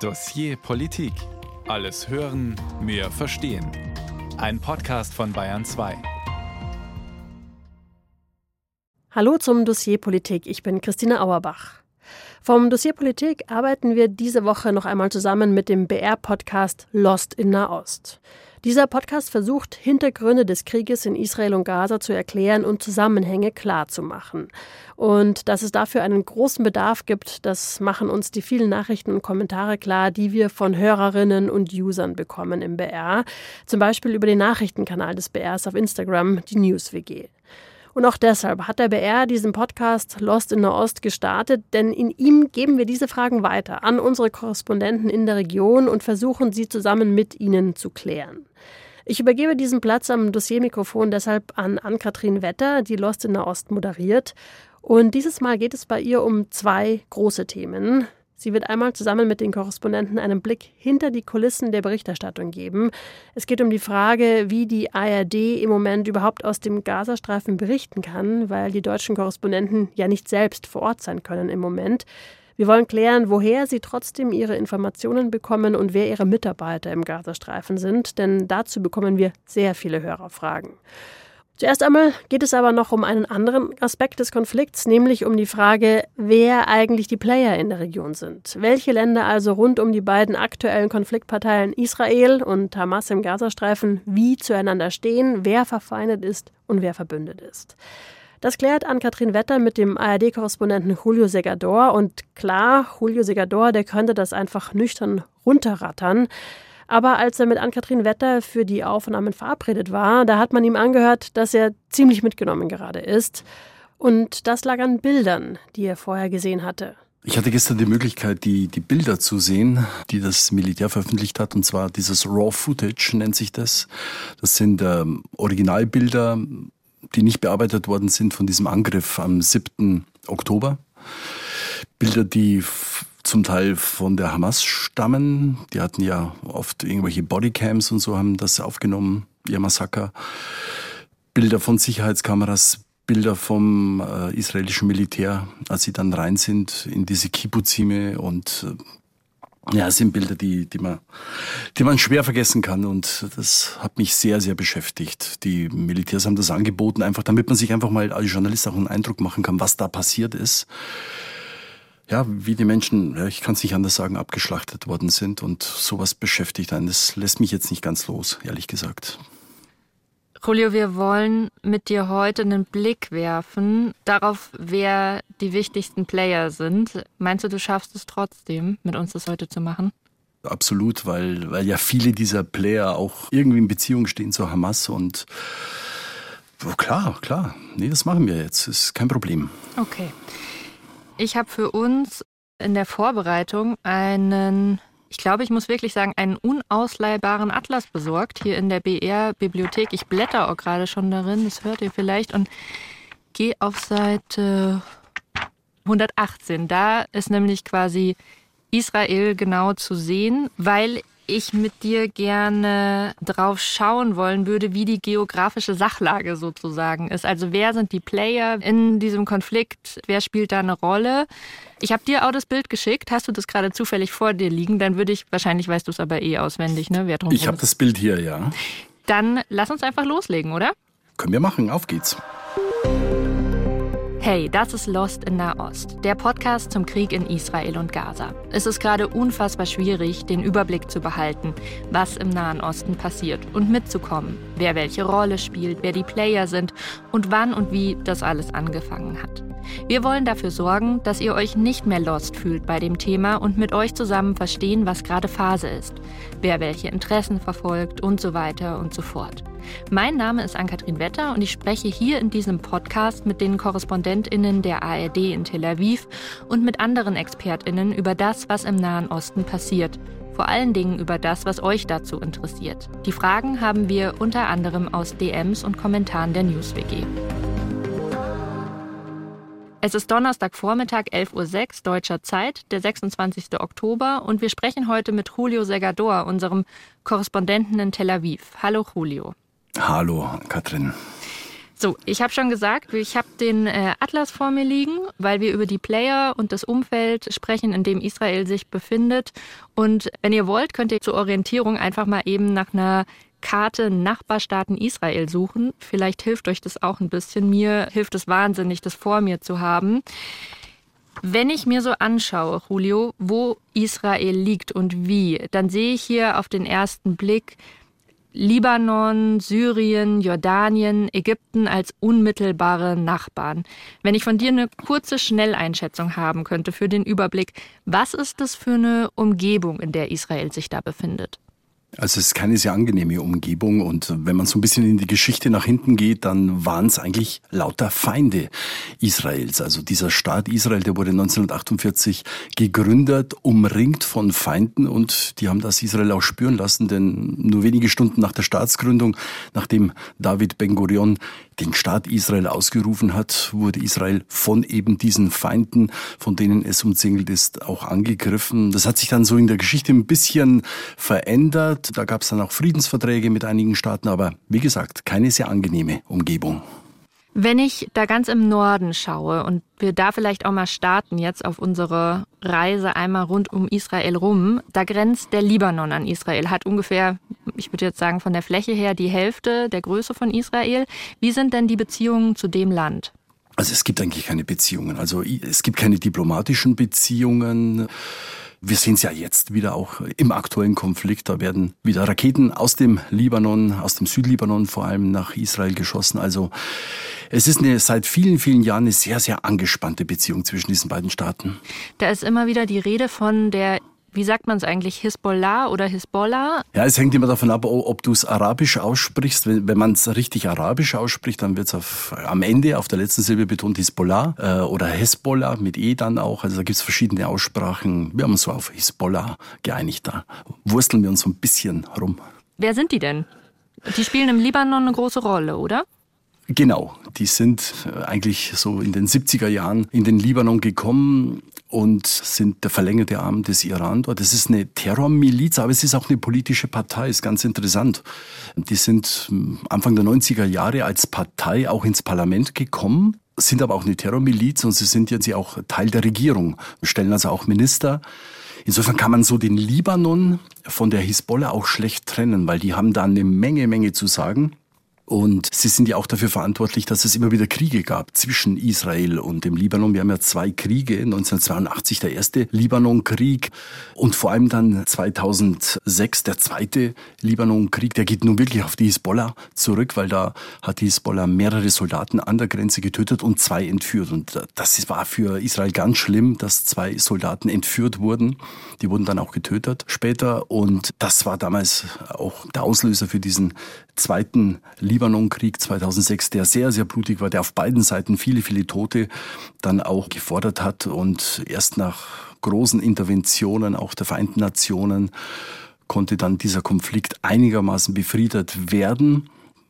Dossier Politik. Alles hören, mehr verstehen. Ein Podcast von Bayern 2. Hallo zum Dossier Politik. Ich bin Christine Auerbach. Vom Dossier Politik arbeiten wir diese Woche noch einmal zusammen mit dem BR-Podcast Lost in Nahost. Dieser Podcast versucht, Hintergründe des Krieges in Israel und Gaza zu erklären und Zusammenhänge klarzumachen. Und dass es dafür einen großen Bedarf gibt, das machen uns die vielen Nachrichten und Kommentare klar, die wir von Hörerinnen und Usern bekommen im BR. Zum Beispiel über den Nachrichtenkanal des BRs auf Instagram, die NewsWG. Und auch deshalb hat der BR diesen Podcast Lost in Nahost gestartet, denn in ihm geben wir diese Fragen weiter an unsere Korrespondenten in der Region und versuchen sie zusammen mit ihnen zu klären. Ich übergebe diesen Platz am Dossiermikrofon deshalb an Ann-Kathrin Wetter, die Lost in Nahost moderiert. Und dieses Mal geht es bei ihr um zwei große Themen. Sie wird einmal zusammen mit den Korrespondenten einen Blick hinter die Kulissen der Berichterstattung geben. Es geht um die Frage, wie die ARD im Moment überhaupt aus dem Gazastreifen berichten kann, weil die deutschen Korrespondenten ja nicht selbst vor Ort sein können im Moment. Wir wollen klären, woher sie trotzdem ihre Informationen bekommen und wer ihre Mitarbeiter im Gazastreifen sind, denn dazu bekommen wir sehr viele Hörerfragen. Zuerst einmal geht es aber noch um einen anderen Aspekt des Konflikts, nämlich um die Frage, wer eigentlich die Player in der Region sind. Welche Länder also rund um die beiden aktuellen Konfliktparteien Israel und Hamas im Gazastreifen wie zueinander stehen, wer verfeindet ist und wer verbündet ist. Das klärt Ann-Kathrin Wetter mit dem ARD-Korrespondenten Julio Segador. Und klar, Julio Segador, der könnte das einfach nüchtern runterrattern. Aber als er mit Ann-Kathrin Wetter für die Aufnahmen verabredet war, da hat man ihm angehört, dass er ziemlich mitgenommen gerade ist. Und das lag an Bildern, die er vorher gesehen hatte. Ich hatte gestern die Möglichkeit, die, die Bilder zu sehen, die das Militär veröffentlicht hat. Und zwar dieses Raw Footage nennt sich das. Das sind ähm, Originalbilder, die nicht bearbeitet worden sind von diesem Angriff am 7. Oktober. Bilder, die zum Teil von der Hamas stammen. Die hatten ja oft irgendwelche Bodycams und so haben das aufgenommen, ihr Massaker. Bilder von Sicherheitskameras, Bilder vom äh, israelischen Militär, als sie dann rein sind in diese Kibbuzime und äh, ja, es sind Bilder, die, die, man, die man schwer vergessen kann und das hat mich sehr, sehr beschäftigt. Die Militärs haben das angeboten, einfach damit man sich einfach mal als Journalist auch einen Eindruck machen kann, was da passiert ist ja, wie die Menschen, ich kann es nicht anders sagen, abgeschlachtet worden sind. Und sowas beschäftigt einen. Das lässt mich jetzt nicht ganz los, ehrlich gesagt. Julio, wir wollen mit dir heute einen Blick werfen darauf, wer die wichtigsten Player sind. Meinst du, du schaffst es trotzdem, mit uns das heute zu machen? Absolut, weil, weil ja viele dieser Player auch irgendwie in Beziehung stehen zu Hamas und oh, klar, klar. Nee, das machen wir jetzt. Ist kein Problem. Okay. Ich habe für uns in der Vorbereitung einen, ich glaube, ich muss wirklich sagen, einen unausleihbaren Atlas besorgt hier in der BR-Bibliothek. Ich blätter auch gerade schon darin, das hört ihr vielleicht, und gehe auf Seite 118. Da ist nämlich quasi Israel genau zu sehen, weil ich mit dir gerne drauf schauen wollen würde, wie die geografische Sachlage sozusagen ist. Also wer sind die Player in diesem Konflikt? Wer spielt da eine Rolle? Ich habe dir auch das Bild geschickt. Hast du das gerade zufällig vor dir liegen? Dann würde ich, wahrscheinlich weißt du es aber eh auswendig, ne? Wer drum ich habe das Bild hier, ja. Dann lass uns einfach loslegen, oder? Können wir machen. Auf geht's. Hey, das ist Lost in Nahost, der Podcast zum Krieg in Israel und Gaza. Es ist gerade unfassbar schwierig, den Überblick zu behalten, was im Nahen Osten passiert und mitzukommen, wer welche Rolle spielt, wer die Player sind und wann und wie das alles angefangen hat. Wir wollen dafür sorgen, dass ihr euch nicht mehr lost fühlt bei dem Thema und mit euch zusammen verstehen, was gerade Phase ist, wer welche Interessen verfolgt und so weiter und so fort. Mein Name ist Ann-Kathrin Wetter und ich spreche hier in diesem Podcast mit den KorrespondentInnen der ARD in Tel Aviv und mit anderen ExpertInnen über das, was im Nahen Osten passiert. Vor allen Dingen über das, was euch dazu interessiert. Die Fragen haben wir unter anderem aus DMs und Kommentaren der NewsWG. Es ist Donnerstagvormittag, 11.06 Uhr deutscher Zeit, der 26. Oktober, und wir sprechen heute mit Julio Segador, unserem Korrespondenten in Tel Aviv. Hallo Julio. Hallo, Katrin. So, ich habe schon gesagt, ich habe den äh, Atlas vor mir liegen, weil wir über die Player und das Umfeld sprechen, in dem Israel sich befindet. Und wenn ihr wollt, könnt ihr zur Orientierung einfach mal eben nach einer Karte Nachbarstaaten Israel suchen. Vielleicht hilft euch das auch ein bisschen. Mir hilft es wahnsinnig, das vor mir zu haben. Wenn ich mir so anschaue, Julio, wo Israel liegt und wie, dann sehe ich hier auf den ersten Blick Libanon, Syrien, Jordanien, Ägypten als unmittelbare Nachbarn. Wenn ich von dir eine kurze Schnelleinschätzung haben könnte für den Überblick, was ist das für eine Umgebung, in der Israel sich da befindet? Also es ist keine sehr angenehme Umgebung und wenn man so ein bisschen in die Geschichte nach hinten geht, dann waren es eigentlich lauter Feinde Israels. Also dieser Staat Israel, der wurde 1948 gegründet, umringt von Feinden und die haben das Israel auch spüren lassen, denn nur wenige Stunden nach der Staatsgründung, nachdem David Ben Gurion den Staat Israel ausgerufen hat, wurde Israel von eben diesen Feinden, von denen es umzingelt ist, auch angegriffen. Das hat sich dann so in der Geschichte ein bisschen verändert. Da gab es dann auch Friedensverträge mit einigen Staaten, aber wie gesagt, keine sehr angenehme Umgebung. Wenn ich da ganz im Norden schaue und wir da vielleicht auch mal starten jetzt auf unsere Reise einmal rund um Israel rum, da grenzt der Libanon an Israel, hat ungefähr, ich würde jetzt sagen, von der Fläche her die Hälfte der Größe von Israel. Wie sind denn die Beziehungen zu dem Land? Also es gibt eigentlich keine Beziehungen. Also es gibt keine diplomatischen Beziehungen. Wir sehen es ja jetzt wieder auch im aktuellen Konflikt. Da werden wieder Raketen aus dem Libanon, aus dem Südlibanon vor allem nach Israel geschossen. Also es ist eine, seit vielen, vielen Jahren eine sehr, sehr angespannte Beziehung zwischen diesen beiden Staaten. Da ist immer wieder die Rede von der wie sagt man es eigentlich, Hisbollah oder Hisbollah? Ja, es hängt immer davon ab, ob du es arabisch aussprichst. Wenn, wenn man es richtig arabisch ausspricht, dann wird es am Ende auf der letzten Silbe betont Hisbollah äh, oder Hezbollah mit E dann auch. Also da gibt es verschiedene Aussprachen. Wir haben uns so auf Hisbollah geeinigt. Da wursteln wir uns so ein bisschen rum. Wer sind die denn? Die spielen im Libanon eine große Rolle, oder? Genau, die sind äh, eigentlich so in den 70er Jahren in den Libanon gekommen und sind der verlängerte Arm des Iran dort. Das ist eine Terrormiliz, aber es ist auch eine politische Partei, ist ganz interessant. Die sind hm, Anfang der 90er Jahre als Partei auch ins Parlament gekommen, sind aber auch eine Terrormiliz und sie sind jetzt auch Teil der Regierung, stellen also auch Minister. Insofern kann man so den Libanon von der Hisbollah auch schlecht trennen, weil die haben da eine Menge, Menge zu sagen. Und sie sind ja auch dafür verantwortlich, dass es immer wieder Kriege gab zwischen Israel und dem Libanon. Wir haben ja zwei Kriege, 1982 der erste Libanonkrieg und vor allem dann 2006 der zweite Libanonkrieg. Der geht nun wirklich auf die Hisbollah zurück, weil da hat die Hisbollah mehrere Soldaten an der Grenze getötet und zwei entführt. Und das war für Israel ganz schlimm, dass zwei Soldaten entführt wurden. Die wurden dann auch getötet später. Und das war damals auch der Auslöser für diesen zweiten Libanonkrieg 2006, der sehr, sehr blutig war, der auf beiden Seiten viele, viele Tote dann auch gefordert hat und erst nach großen Interventionen auch der Vereinten Nationen konnte dann dieser Konflikt einigermaßen befriedet werden.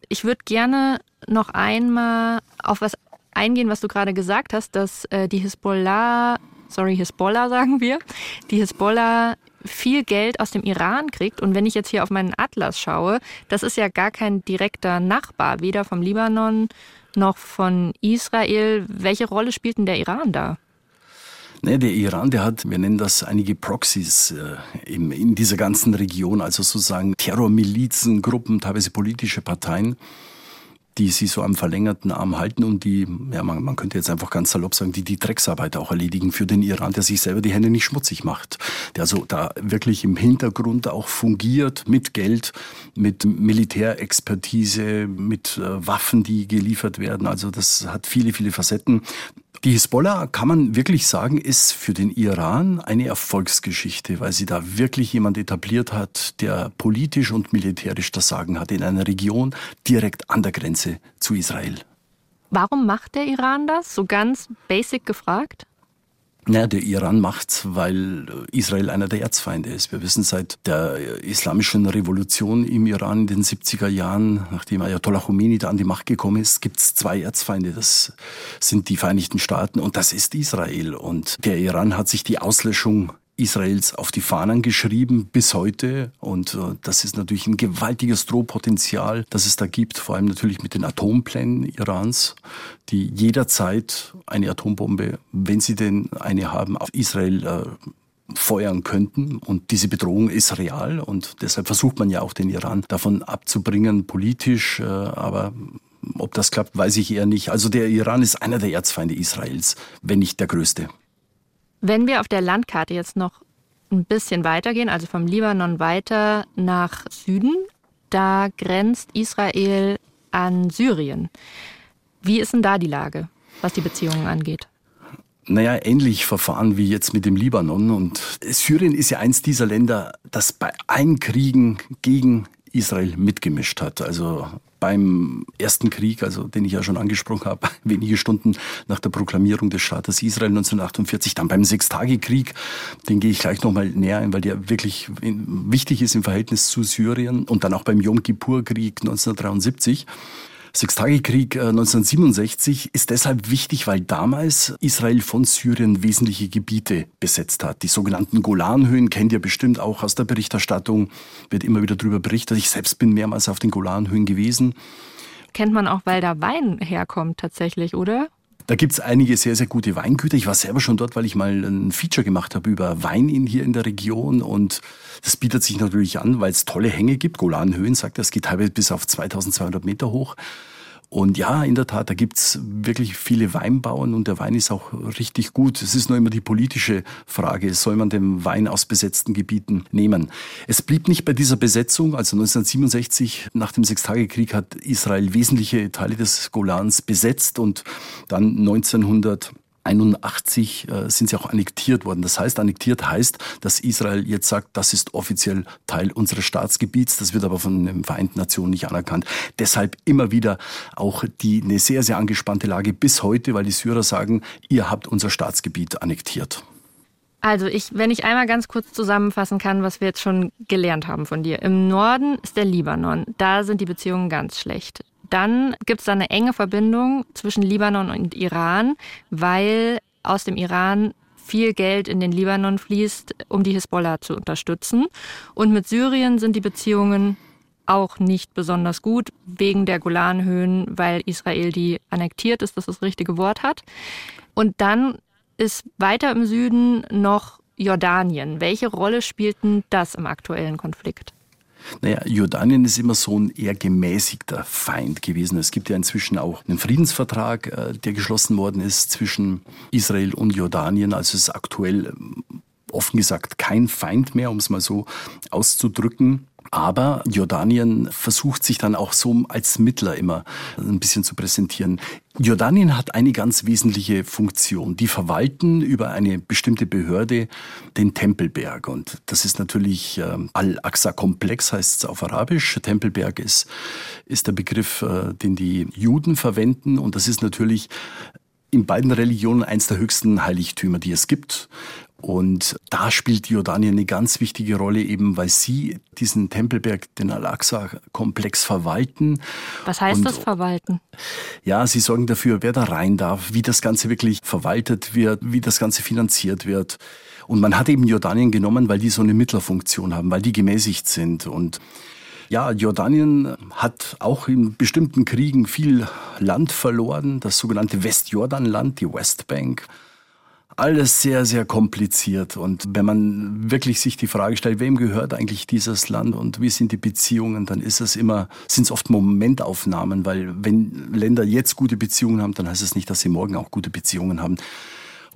Ich würde gerne noch einmal auf was eingehen, was du gerade gesagt hast, dass äh, die Hisbollah, sorry, Hisbollah sagen wir, die Hisbollah viel Geld aus dem Iran kriegt. Und wenn ich jetzt hier auf meinen Atlas schaue, das ist ja gar kein direkter Nachbar, weder vom Libanon noch von Israel. Welche Rolle spielt denn der Iran da? Nee, der Iran, der hat, wir nennen das einige Proxys äh, in, in dieser ganzen Region, also sozusagen Terrormilizen, Gruppen, teilweise politische Parteien die sie so am verlängerten Arm halten und die, ja, man, man könnte jetzt einfach ganz salopp sagen, die die Drecksarbeit auch erledigen für den Iran, der sich selber die Hände nicht schmutzig macht. Der also da wirklich im Hintergrund auch fungiert mit Geld, mit Militärexpertise, mit äh, Waffen, die geliefert werden. Also das hat viele, viele Facetten. Die Hisbollah, kann man wirklich sagen, ist für den Iran eine Erfolgsgeschichte, weil sie da wirklich jemand etabliert hat, der politisch und militärisch das Sagen hat in einer Region direkt an der Grenze zu Israel. Warum macht der Iran das? So ganz basic gefragt? Ja, der Iran macht, weil Israel einer der Erzfeinde ist. Wir wissen seit der islamischen Revolution im Iran in den 70er Jahren, nachdem Ayatollah Khomeini da an die Macht gekommen ist, gibt es zwei Erzfeinde. Das sind die Vereinigten Staaten und das ist Israel. Und der Iran hat sich die Auslöschung Israels auf die Fahnen geschrieben bis heute. Und äh, das ist natürlich ein gewaltiges Drohpotenzial, das es da gibt, vor allem natürlich mit den Atomplänen Irans, die jederzeit eine Atombombe, wenn sie denn eine haben, auf Israel äh, feuern könnten. Und diese Bedrohung ist real und deshalb versucht man ja auch den Iran davon abzubringen, politisch. Äh, aber ob das klappt, weiß ich eher nicht. Also der Iran ist einer der Erzfeinde Israels, wenn nicht der größte. Wenn wir auf der Landkarte jetzt noch ein bisschen weitergehen, also vom Libanon weiter nach Süden, da grenzt Israel an Syrien. Wie ist denn da die Lage, was die Beziehungen angeht? Naja, ähnlich verfahren wie jetzt mit dem Libanon. Und Syrien ist ja eins dieser Länder, das bei allen Kriegen gegen Israel mitgemischt hat. Also beim ersten Krieg, also den ich ja schon angesprochen habe, wenige Stunden nach der Proklamierung des Staates Israel 1948, dann beim Sechstagekrieg, den gehe ich gleich nochmal näher ein, weil der wirklich wichtig ist im Verhältnis zu Syrien und dann auch beim Yom Kippur-Krieg 1973. Sechstagekrieg 1967 äh, ist deshalb wichtig, weil damals Israel von Syrien wesentliche Gebiete besetzt hat. Die sogenannten Golanhöhen kennt ihr bestimmt auch aus der Berichterstattung, wird immer wieder darüber berichtet. Ich selbst bin mehrmals auf den Golanhöhen gewesen. Kennt man auch, weil da Wein herkommt tatsächlich, oder? Da gibt's einige sehr, sehr gute Weingüter. Ich war selber schon dort, weil ich mal ein Feature gemacht habe über Wein in hier in der Region. Und das bietet sich natürlich an, weil es tolle Hänge gibt. Golanhöhen, sagt er, es geht teilweise bis auf 2200 Meter hoch. Und ja, in der Tat, da gibt's wirklich viele Weinbauern und der Wein ist auch richtig gut. Es ist nur immer die politische Frage, soll man den Wein aus besetzten Gebieten nehmen? Es blieb nicht bei dieser Besetzung. Also 1967, nach dem Sechstagekrieg, hat Israel wesentliche Teile des Golans besetzt und dann 1900 1981 äh, sind sie auch annektiert worden. Das heißt, annektiert heißt, dass Israel jetzt sagt, das ist offiziell Teil unseres Staatsgebiets. Das wird aber von den Vereinten Nationen nicht anerkannt. Deshalb immer wieder auch die eine sehr, sehr angespannte Lage bis heute, weil die Syrer sagen, ihr habt unser Staatsgebiet annektiert. Also ich, wenn ich einmal ganz kurz zusammenfassen kann, was wir jetzt schon gelernt haben von dir. Im Norden ist der Libanon. Da sind die Beziehungen ganz schlecht. Dann gibt es da eine enge Verbindung zwischen Libanon und Iran, weil aus dem Iran viel Geld in den Libanon fließt, um die Hisbollah zu unterstützen. Und mit Syrien sind die Beziehungen auch nicht besonders gut, wegen der Golanhöhen, weil Israel die annektiert ist, dass das richtige Wort hat. Und dann ist weiter im Süden noch Jordanien. Welche Rolle spielt denn das im aktuellen Konflikt? Naja, Jordanien ist immer so ein eher gemäßigter Feind gewesen. Es gibt ja inzwischen auch einen Friedensvertrag, äh, der geschlossen worden ist zwischen Israel und Jordanien. Also es ist aktuell ähm, offen gesagt kein Feind mehr, um es mal so auszudrücken. Aber Jordanien versucht sich dann auch so als Mittler immer ein bisschen zu präsentieren. Jordanien hat eine ganz wesentliche Funktion. Die verwalten über eine bestimmte Behörde den Tempelberg. Und das ist natürlich äh, Al-Aqsa-Komplex, heißt es auf Arabisch. Tempelberg ist, ist der Begriff, äh, den die Juden verwenden. Und das ist natürlich in beiden Religionen eins der höchsten Heiligtümer, die es gibt. Und da spielt Jordanien eine ganz wichtige Rolle, eben weil sie diesen Tempelberg, den Al-Aqsa-Komplex verwalten. Was heißt Und, das verwalten? Ja, sie sorgen dafür, wer da rein darf, wie das Ganze wirklich verwaltet wird, wie das Ganze finanziert wird. Und man hat eben Jordanien genommen, weil die so eine Mittlerfunktion haben, weil die gemäßigt sind. Und ja, Jordanien hat auch in bestimmten Kriegen viel Land verloren, das sogenannte Westjordanland, die Westbank alles sehr, sehr kompliziert. Und wenn man wirklich sich die Frage stellt, wem gehört eigentlich dieses Land und wie sind die Beziehungen, dann ist es immer, sind es oft Momentaufnahmen, weil wenn Länder jetzt gute Beziehungen haben, dann heißt es nicht, dass sie morgen auch gute Beziehungen haben.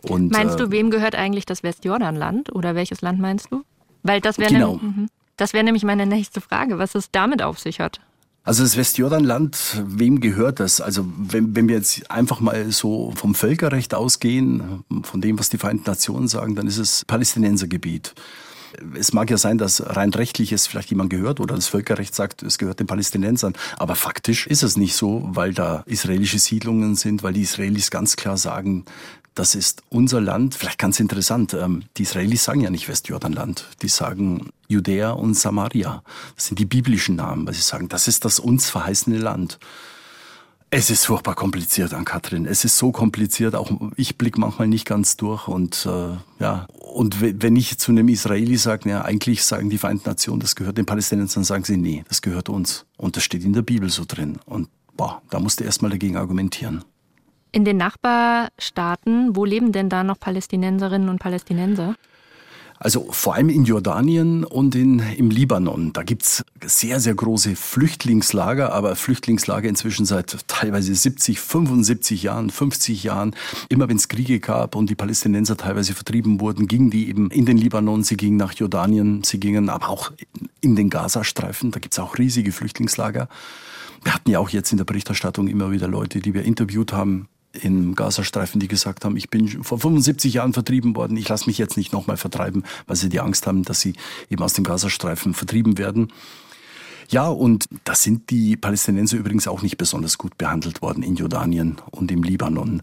Und, meinst du, äh, wem gehört eigentlich das Westjordanland oder welches Land meinst du? Weil das wäre genau. ne, das wäre nämlich meine nächste Frage, was es damit auf sich hat. Also das Westjordanland, wem gehört das? Also wenn, wenn wir jetzt einfach mal so vom Völkerrecht ausgehen, von dem, was die Vereinten Nationen sagen, dann ist es Palästinensergebiet. Es mag ja sein, dass rein rechtlich es vielleicht jemand gehört oder das Völkerrecht sagt, es gehört den Palästinensern. Aber faktisch ist es nicht so, weil da israelische Siedlungen sind, weil die Israelis ganz klar sagen, das ist unser Land. Vielleicht ganz interessant, ähm, die Israelis sagen ja nicht Westjordanland, die sagen Judäa und Samaria. Das sind die biblischen Namen, weil sie sagen, das ist das uns verheißene Land. Es ist furchtbar kompliziert an Katrin. Es ist so kompliziert. Auch ich blicke manchmal nicht ganz durch. Und äh, ja, und wenn ich zu einem Israeli sage, ja, eigentlich sagen die Vereinten Nationen, das gehört den Palästinensern, sagen sie, nee, das gehört uns. Und das steht in der Bibel so drin. Und boah, da musst du erstmal dagegen argumentieren. In den Nachbarstaaten, wo leben denn da noch Palästinenserinnen und Palästinenser? Also vor allem in Jordanien und in, im Libanon. Da gibt's sehr, sehr große Flüchtlingslager, aber Flüchtlingslager inzwischen seit teilweise 70, 75 Jahren, 50 Jahren. Immer wenn es Kriege gab und die Palästinenser teilweise vertrieben wurden, gingen die eben in den Libanon, sie gingen nach Jordanien, sie gingen aber auch in den Gazastreifen. Da gibt's auch riesige Flüchtlingslager. Wir hatten ja auch jetzt in der Berichterstattung immer wieder Leute, die wir interviewt haben, im Gazastreifen, die gesagt haben, ich bin vor 75 Jahren vertrieben worden, ich lasse mich jetzt nicht nochmal vertreiben, weil sie die Angst haben, dass sie eben aus dem Gazastreifen vertrieben werden. Ja, und da sind die Palästinenser übrigens auch nicht besonders gut behandelt worden in Jordanien und im Libanon.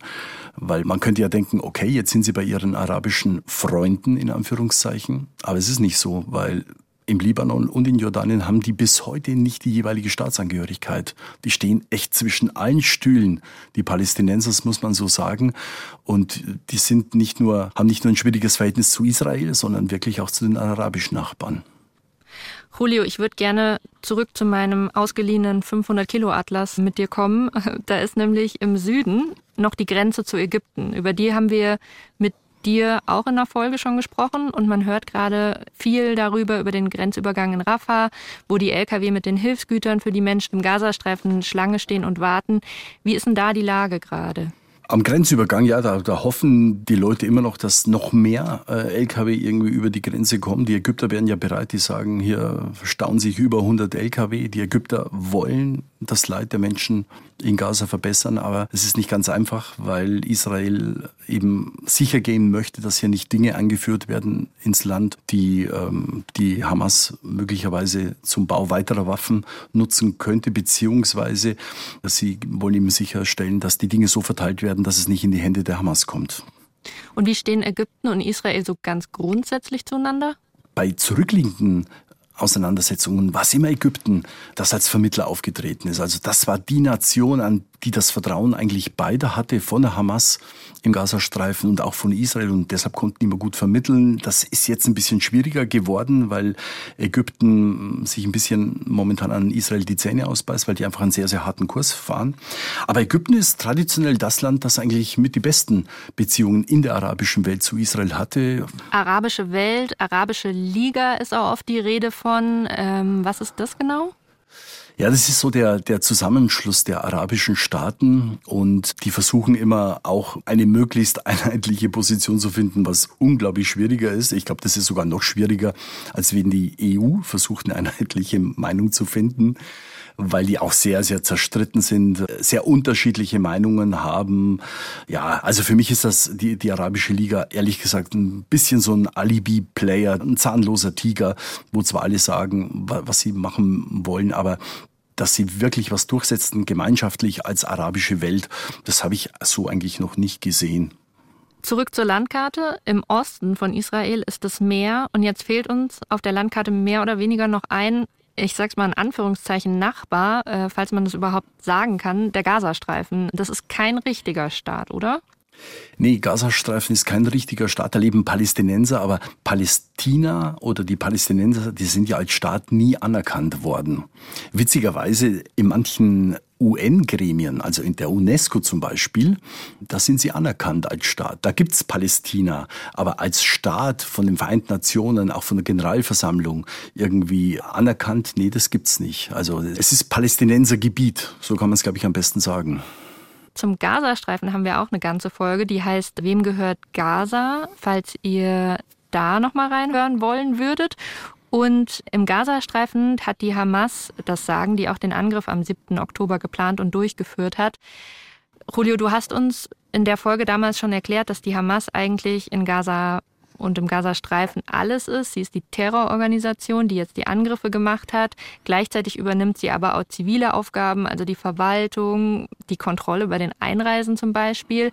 Weil man könnte ja denken, okay, jetzt sind sie bei ihren arabischen Freunden in Anführungszeichen. Aber es ist nicht so, weil im Libanon und in Jordanien haben die bis heute nicht die jeweilige Staatsangehörigkeit. Die stehen echt zwischen allen Stühlen. Die Palästinenser, das muss man so sagen. Und die sind nicht nur, haben nicht nur ein schwieriges Verhältnis zu Israel, sondern wirklich auch zu den arabischen Nachbarn. Julio, ich würde gerne zurück zu meinem ausgeliehenen 500 Kilo Atlas mit dir kommen. Da ist nämlich im Süden noch die Grenze zu Ägypten. Über die haben wir mit dir auch in der Folge schon gesprochen und man hört gerade viel darüber, über den Grenzübergang in Rafah, wo die Lkw mit den Hilfsgütern für die Menschen im Gazastreifen Schlange stehen und warten. Wie ist denn da die Lage gerade? Am Grenzübergang, ja, da, da hoffen die Leute immer noch, dass noch mehr äh, Lkw irgendwie über die Grenze kommen. Die Ägypter wären ja bereit, die sagen, hier stauen sich über 100 Lkw. Die Ägypter wollen das Leid der Menschen in Gaza verbessern, aber es ist nicht ganz einfach, weil Israel eben sicher gehen möchte, dass hier nicht Dinge eingeführt werden ins Land, die ähm, die Hamas möglicherweise zum Bau weiterer Waffen nutzen könnte, beziehungsweise sie wollen eben sicherstellen, dass die Dinge so verteilt werden, dass es nicht in die Hände der Hamas kommt. Und wie stehen Ägypten und Israel so ganz grundsätzlich zueinander? Bei zurückliegenden Auseinandersetzungen war es immer Ägypten, das als Vermittler aufgetreten ist. Also das war die Nation, an die das Vertrauen eigentlich beide hatte, von der Hamas im Gazastreifen und auch von Israel und deshalb konnten die immer gut vermitteln. Das ist jetzt ein bisschen schwieriger geworden, weil Ägypten sich ein bisschen momentan an Israel die Zähne ausbeißt, weil die einfach einen sehr, sehr harten Kurs fahren. Aber Ägypten ist traditionell das Land, das eigentlich mit die besten Beziehungen in der arabischen Welt zu Israel hatte. Arabische Welt, arabische Liga ist auch oft die Rede von. Ähm, was ist das genau? Ja, das ist so der, der Zusammenschluss der arabischen Staaten und die versuchen immer auch eine möglichst einheitliche Position zu finden, was unglaublich schwieriger ist. Ich glaube, das ist sogar noch schwieriger, als wenn die EU versucht, eine einheitliche Meinung zu finden weil die auch sehr, sehr zerstritten sind, sehr unterschiedliche Meinungen haben. Ja, also für mich ist das die, die Arabische Liga ehrlich gesagt ein bisschen so ein Alibi-Player, ein zahnloser Tiger, wo zwar alle sagen, was sie machen wollen, aber dass sie wirklich was durchsetzen, gemeinschaftlich als arabische Welt, das habe ich so eigentlich noch nicht gesehen. Zurück zur Landkarte. Im Osten von Israel ist das Meer und jetzt fehlt uns auf der Landkarte mehr oder weniger noch ein, ich sag's mal in Anführungszeichen, Nachbar, äh, falls man das überhaupt sagen kann, der Gazastreifen. Das ist kein richtiger Staat, oder? Nee, Gazastreifen ist kein richtiger Staat, da leben Palästinenser, aber Palästina oder die Palästinenser, die sind ja als Staat nie anerkannt worden. Witzigerweise in manchen UN-Gremien, also in der UNESCO zum Beispiel, da sind sie anerkannt als Staat. Da gibt's Palästina, aber als Staat von den Vereinten Nationen, auch von der Generalversammlung irgendwie anerkannt, nee, das gibt's nicht. Also es ist Palästinensergebiet, so kann man es, glaube ich, am besten sagen. Zum Gazastreifen haben wir auch eine ganze Folge, die heißt Wem gehört Gaza? Falls ihr da nochmal reinhören wollen würdet. Und im Gazastreifen hat die Hamas, das sagen die auch den Angriff am 7. Oktober geplant und durchgeführt hat. Julio, du hast uns in der Folge damals schon erklärt, dass die Hamas eigentlich in Gaza und im Gazastreifen alles ist. Sie ist die Terrororganisation, die jetzt die Angriffe gemacht hat. Gleichzeitig übernimmt sie aber auch zivile Aufgaben, also die Verwaltung, die Kontrolle über den Einreisen zum Beispiel.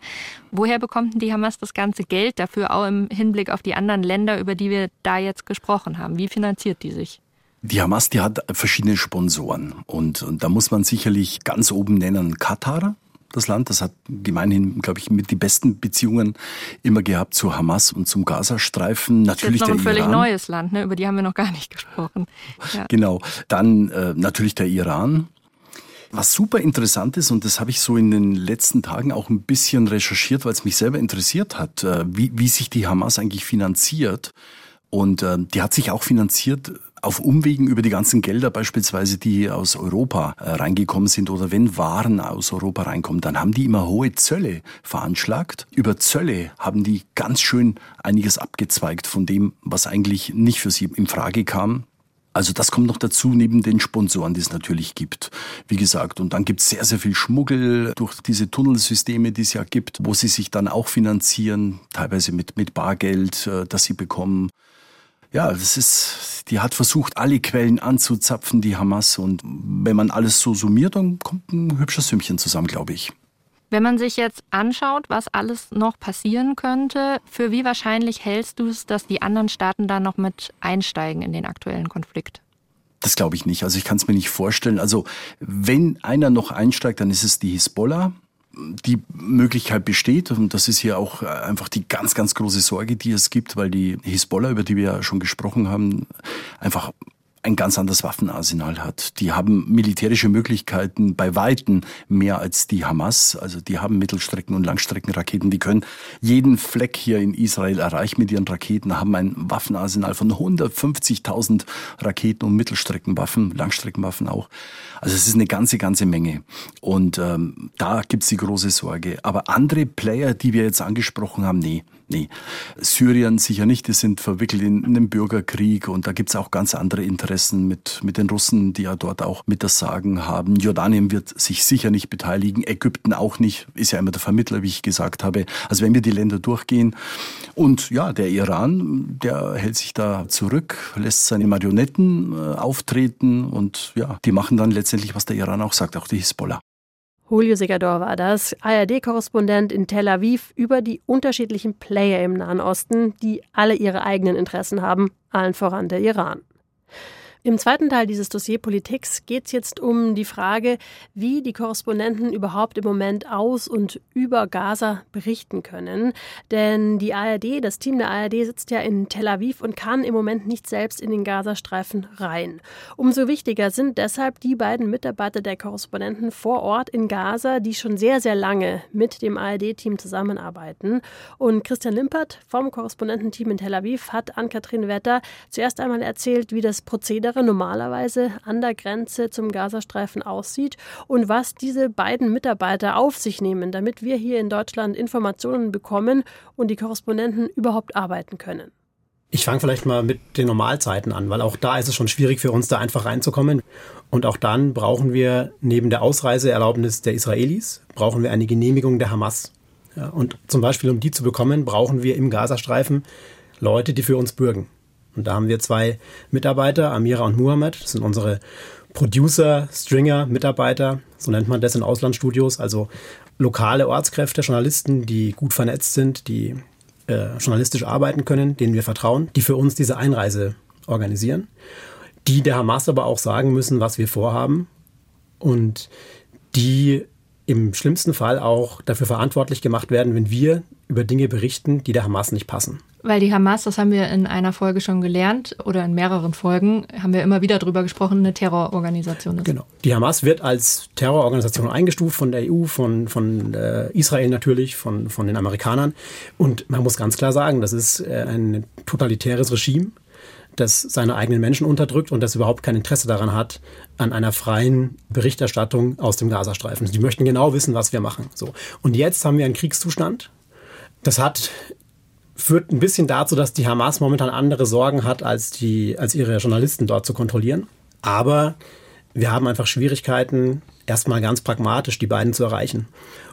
Woher bekommt denn die Hamas das ganze Geld dafür, auch im Hinblick auf die anderen Länder, über die wir da jetzt gesprochen haben? Wie finanziert die sich? Die Hamas, die hat verschiedene Sponsoren und, und da muss man sicherlich ganz oben nennen Katar, das Land. Das hat gemeinhin, glaube ich, mit die besten Beziehungen immer gehabt zu Hamas und zum Gazastreifen. Natürlich das ist noch ein völlig Iran. neues Land, ne? über die haben wir noch gar nicht gesprochen. Ja. Genau. Dann äh, natürlich der Iran. Was super interessant ist, und das habe ich so in den letzten Tagen auch ein bisschen recherchiert, weil es mich selber interessiert hat, äh, wie, wie sich die Hamas eigentlich finanziert. Und äh, die hat sich auch finanziert auf Umwegen über die ganzen Gelder beispielsweise, die aus Europa äh, reingekommen sind oder wenn Waren aus Europa reinkommen, dann haben die immer hohe Zölle veranschlagt. Über Zölle haben die ganz schön einiges abgezweigt von dem, was eigentlich nicht für sie in Frage kam. Also das kommt noch dazu, neben den Sponsoren, die es natürlich gibt. Wie gesagt, und dann gibt es sehr, sehr viel Schmuggel durch diese Tunnelsysteme, die es ja gibt, wo sie sich dann auch finanzieren, teilweise mit, mit Bargeld, äh, das sie bekommen. Ja, das ist, die hat versucht, alle Quellen anzuzapfen, die Hamas. Und wenn man alles so summiert, dann kommt ein hübsches Sümmchen zusammen, glaube ich. Wenn man sich jetzt anschaut, was alles noch passieren könnte, für wie wahrscheinlich hältst du es, dass die anderen Staaten da noch mit einsteigen in den aktuellen Konflikt? Das glaube ich nicht. Also ich kann es mir nicht vorstellen. Also wenn einer noch einsteigt, dann ist es die Hisbollah die Möglichkeit besteht, und das ist hier auch einfach die ganz, ganz große Sorge, die es gibt, weil die Hisbollah, über die wir ja schon gesprochen haben, einfach ein ganz anderes Waffenarsenal hat. Die haben militärische Möglichkeiten bei Weitem mehr als die Hamas. Also die haben Mittelstrecken- und Langstreckenraketen. Die können jeden Fleck hier in Israel erreichen mit ihren Raketen, haben ein Waffenarsenal von 150.000 Raketen und Mittelstreckenwaffen, Langstreckenwaffen auch. Also es ist eine ganze, ganze Menge. Und ähm, da gibt's die große Sorge. Aber andere Player, die wir jetzt angesprochen haben, nee, Nee, Syrien sicher nicht. Die sind verwickelt in einen Bürgerkrieg und da gibt's auch ganz andere Interessen mit, mit den Russen, die ja dort auch mit das Sagen haben. Jordanien wird sich sicher nicht beteiligen, Ägypten auch nicht, ist ja immer der Vermittler, wie ich gesagt habe. Also wenn wir die Länder durchgehen und ja, der Iran, der hält sich da zurück, lässt seine Marionetten äh, auftreten und ja, die machen dann letztendlich, was der Iran auch sagt, auch die Hisbollah. Julio Segador war das, ARD-Korrespondent in Tel Aviv über die unterschiedlichen Player im Nahen Osten, die alle ihre eigenen Interessen haben, allen voran der Iran. Im zweiten Teil dieses Dossier Politiks geht es jetzt um die Frage, wie die Korrespondenten überhaupt im Moment aus und über Gaza berichten können. Denn die ARD, das Team der ARD sitzt ja in Tel Aviv und kann im Moment nicht selbst in den Gazastreifen rein. Umso wichtiger sind deshalb die beiden Mitarbeiter der Korrespondenten vor Ort in Gaza, die schon sehr, sehr lange mit dem ARD-Team zusammenarbeiten. Und Christian Limpert vom Korrespondententeam in Tel Aviv hat an Kathrin Wetter zuerst einmal erzählt, wie das Prozedere Atmosphäre normalerweise an der Grenze zum Gazastreifen aussieht und was diese beiden Mitarbeiter auf sich nehmen, damit wir hier in Deutschland Informationen bekommen und die Korrespondenten überhaupt arbeiten können. Ich fange vielleicht mal mit den Normalzeiten an, weil auch da ist es schon schwierig für uns, da einfach reinzukommen. Und auch dann brauchen wir neben der Ausreiseerlaubnis der Israelis, brauchen wir eine Genehmigung der Hamas. Ja, und zum Beispiel, um die zu bekommen, brauchen wir im Gazastreifen Leute, die für uns bürgen. Und da haben wir zwei Mitarbeiter, Amira und Muhammad. Das sind unsere Producer, Stringer, Mitarbeiter. So nennt man das in Auslandsstudios. Also lokale Ortskräfte, Journalisten, die gut vernetzt sind, die äh, journalistisch arbeiten können, denen wir vertrauen, die für uns diese Einreise organisieren. Die der Hamas aber auch sagen müssen, was wir vorhaben. Und die im schlimmsten Fall auch dafür verantwortlich gemacht werden, wenn wir über Dinge berichten, die der Hamas nicht passen. Weil die Hamas, das haben wir in einer Folge schon gelernt oder in mehreren Folgen, haben wir immer wieder darüber gesprochen, eine Terrororganisation ist. Genau. Die Hamas wird als Terrororganisation eingestuft von der EU, von, von äh, Israel natürlich, von, von den Amerikanern. Und man muss ganz klar sagen, das ist äh, ein totalitäres Regime, das seine eigenen Menschen unterdrückt und das überhaupt kein Interesse daran hat, an einer freien Berichterstattung aus dem Gazastreifen. Die möchten genau wissen, was wir machen. So. Und jetzt haben wir einen Kriegszustand. Das hat führt ein bisschen dazu, dass die Hamas momentan andere Sorgen hat, als, die, als ihre Journalisten dort zu kontrollieren. Aber wir haben einfach Schwierigkeiten, erstmal ganz pragmatisch die beiden zu erreichen.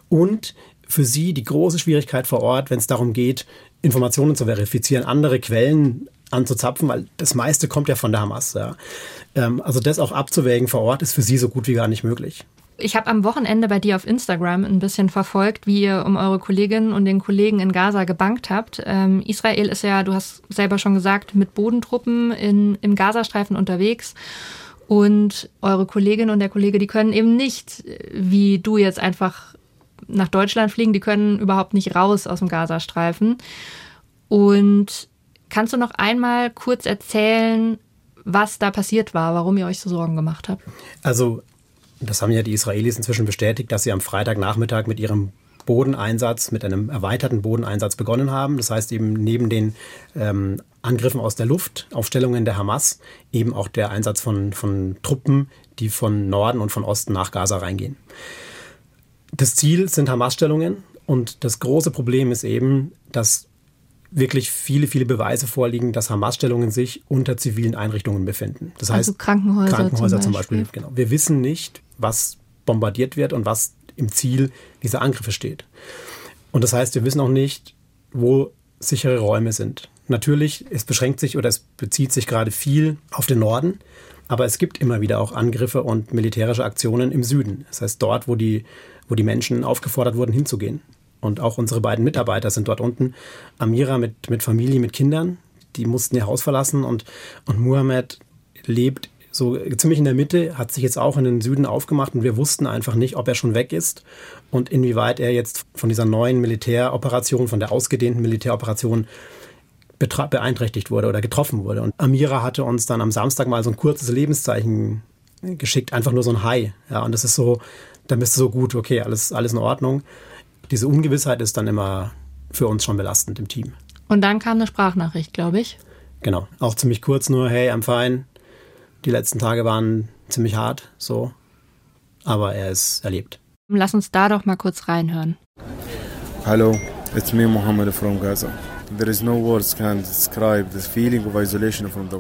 Und für sie die große Schwierigkeit vor Ort, wenn es darum geht, Informationen zu verifizieren, andere Quellen anzuzapfen, weil das meiste kommt ja von der Hamas. Ja. Ähm, also das auch abzuwägen vor Ort ist für sie so gut wie gar nicht möglich. Ich habe am Wochenende bei dir auf Instagram ein bisschen verfolgt, wie ihr um eure Kolleginnen und den Kollegen in Gaza gebankt habt. Ähm, Israel ist ja, du hast selber schon gesagt, mit Bodentruppen in, im Gazastreifen unterwegs. Und eure Kollegin und der Kollege, die können eben nicht, wie du jetzt einfach nach Deutschland fliegen, die können überhaupt nicht raus aus dem Gazastreifen. Und kannst du noch einmal kurz erzählen, was da passiert war, warum ihr euch so Sorgen gemacht habt? Also, das haben ja die Israelis inzwischen bestätigt, dass sie am Freitagnachmittag mit ihrem Bodeneinsatz, mit einem erweiterten Bodeneinsatz begonnen haben. Das heißt eben neben den ähm, Angriffen aus der Luft, Aufstellungen der Hamas, eben auch der Einsatz von, von Truppen, die von Norden und von Osten nach Gaza reingehen. Das Ziel sind Hamas-Stellungen und das große Problem ist eben, dass wirklich viele, viele Beweise vorliegen, dass Hamas-Stellungen sich unter zivilen Einrichtungen befinden. Das heißt, also Krankenhäuser, Krankenhäuser zum Beispiel. zum Beispiel. Genau. Wir wissen nicht, was bombardiert wird und was im Ziel dieser Angriffe steht. Und das heißt, wir wissen auch nicht, wo sichere Räume sind. Natürlich, es beschränkt sich oder es bezieht sich gerade viel auf den Norden, aber es gibt immer wieder auch Angriffe und militärische Aktionen im Süden. Das heißt, dort, wo die, wo die Menschen aufgefordert wurden, hinzugehen. Und auch unsere beiden Mitarbeiter sind dort unten. Amira mit, mit Familie, mit Kindern, die mussten ihr Haus verlassen und, und Muhammad lebt so ziemlich in der Mitte, hat sich jetzt auch in den Süden aufgemacht und wir wussten einfach nicht, ob er schon weg ist und inwieweit er jetzt von dieser neuen Militäroperation, von der ausgedehnten Militäroperation beeinträchtigt wurde oder getroffen wurde. Und Amira hatte uns dann am Samstag mal so ein kurzes Lebenszeichen geschickt, einfach nur so ein Hi. Ja, und das ist so, dann bist du so gut, okay, alles, alles in Ordnung diese Ungewissheit ist dann immer für uns schon belastend im Team. Und dann kam eine Sprachnachricht, glaube ich. Genau, auch ziemlich kurz nur, hey, I'm fine. Die letzten Tage waren ziemlich hart, so. Aber er ist erlebt. Lass uns da doch mal kurz reinhören. Hallo, it's me Mohammed from Gaza.